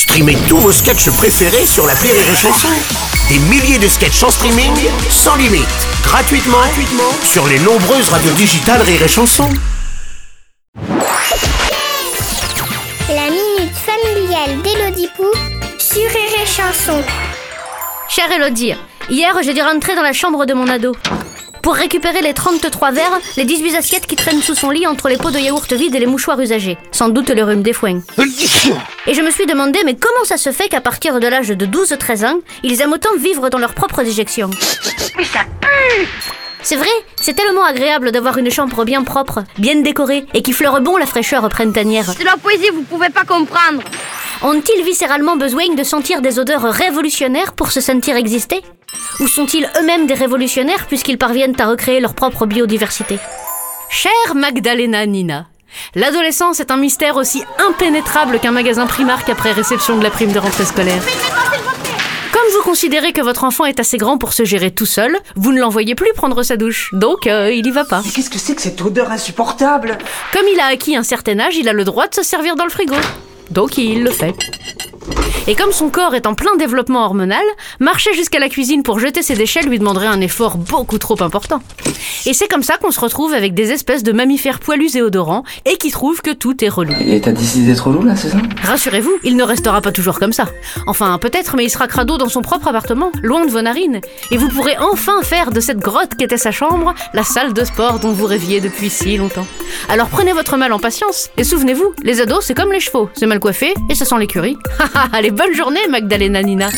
Streamez tous vos sketchs préférés sur la Rire et Chanson. Des milliers de sketchs en streaming, sans limite, gratuitement, gratuitement sur les nombreuses radios digitales Rire et Chanson. La minute familiale d'Élodie Pou sur Rire et Chanson. Chère Elodie, hier j'ai dû rentrer dans la chambre de mon ado. Pour récupérer les 33 verres, les 18 assiettes qui traînent sous son lit entre les pots de yaourt vides et les mouchoirs usagés. Sans doute le rhume des foins. Et je me suis demandé, mais comment ça se fait qu'à partir de l'âge de 12-13 ans, ils aiment autant vivre dans leur propre déjection Mais ça pue C'est vrai, c'est tellement agréable d'avoir une chambre bien propre, bien décorée et qui fleure bon la fraîcheur printanière. C'est la poésie, vous pouvez pas comprendre Ont-ils viscéralement besoin de sentir des odeurs révolutionnaires pour se sentir exister? Ou sont-ils eux-mêmes des révolutionnaires puisqu'ils parviennent à recréer leur propre biodiversité? Chère Magdalena Nina, l'adolescence est un mystère aussi impénétrable qu'un magasin Primark après réception de la prime de rentrée scolaire. Comme vous considérez que votre enfant est assez grand pour se gérer tout seul, vous ne l'envoyez plus prendre sa douche. Donc, euh, il y va pas. Mais qu'est-ce que c'est que cette odeur insupportable? Comme il a acquis un certain âge, il a le droit de se servir dans le frigo. Donc il le fait. Et comme son corps est en plein développement hormonal, marcher jusqu'à la cuisine pour jeter ses déchets lui demanderait un effort beaucoup trop important. Et c'est comme ça qu'on se retrouve avec des espèces de mammifères poilus et odorants et qui trouvent que tout est relou. Et t'as décidé d'être relou là, c'est ça? Rassurez-vous, il ne restera pas toujours comme ça. Enfin, peut-être, mais il sera crado dans son propre appartement, loin de vos narines. Et vous pourrez enfin faire de cette grotte qu'était sa chambre la salle de sport dont vous rêviez depuis si longtemps. Alors prenez votre mal en patience et souvenez-vous, les ados, c'est comme les chevaux, c'est mal coiffé et ça sent l'écurie. Allez, bonne journée, Magdalena Nina.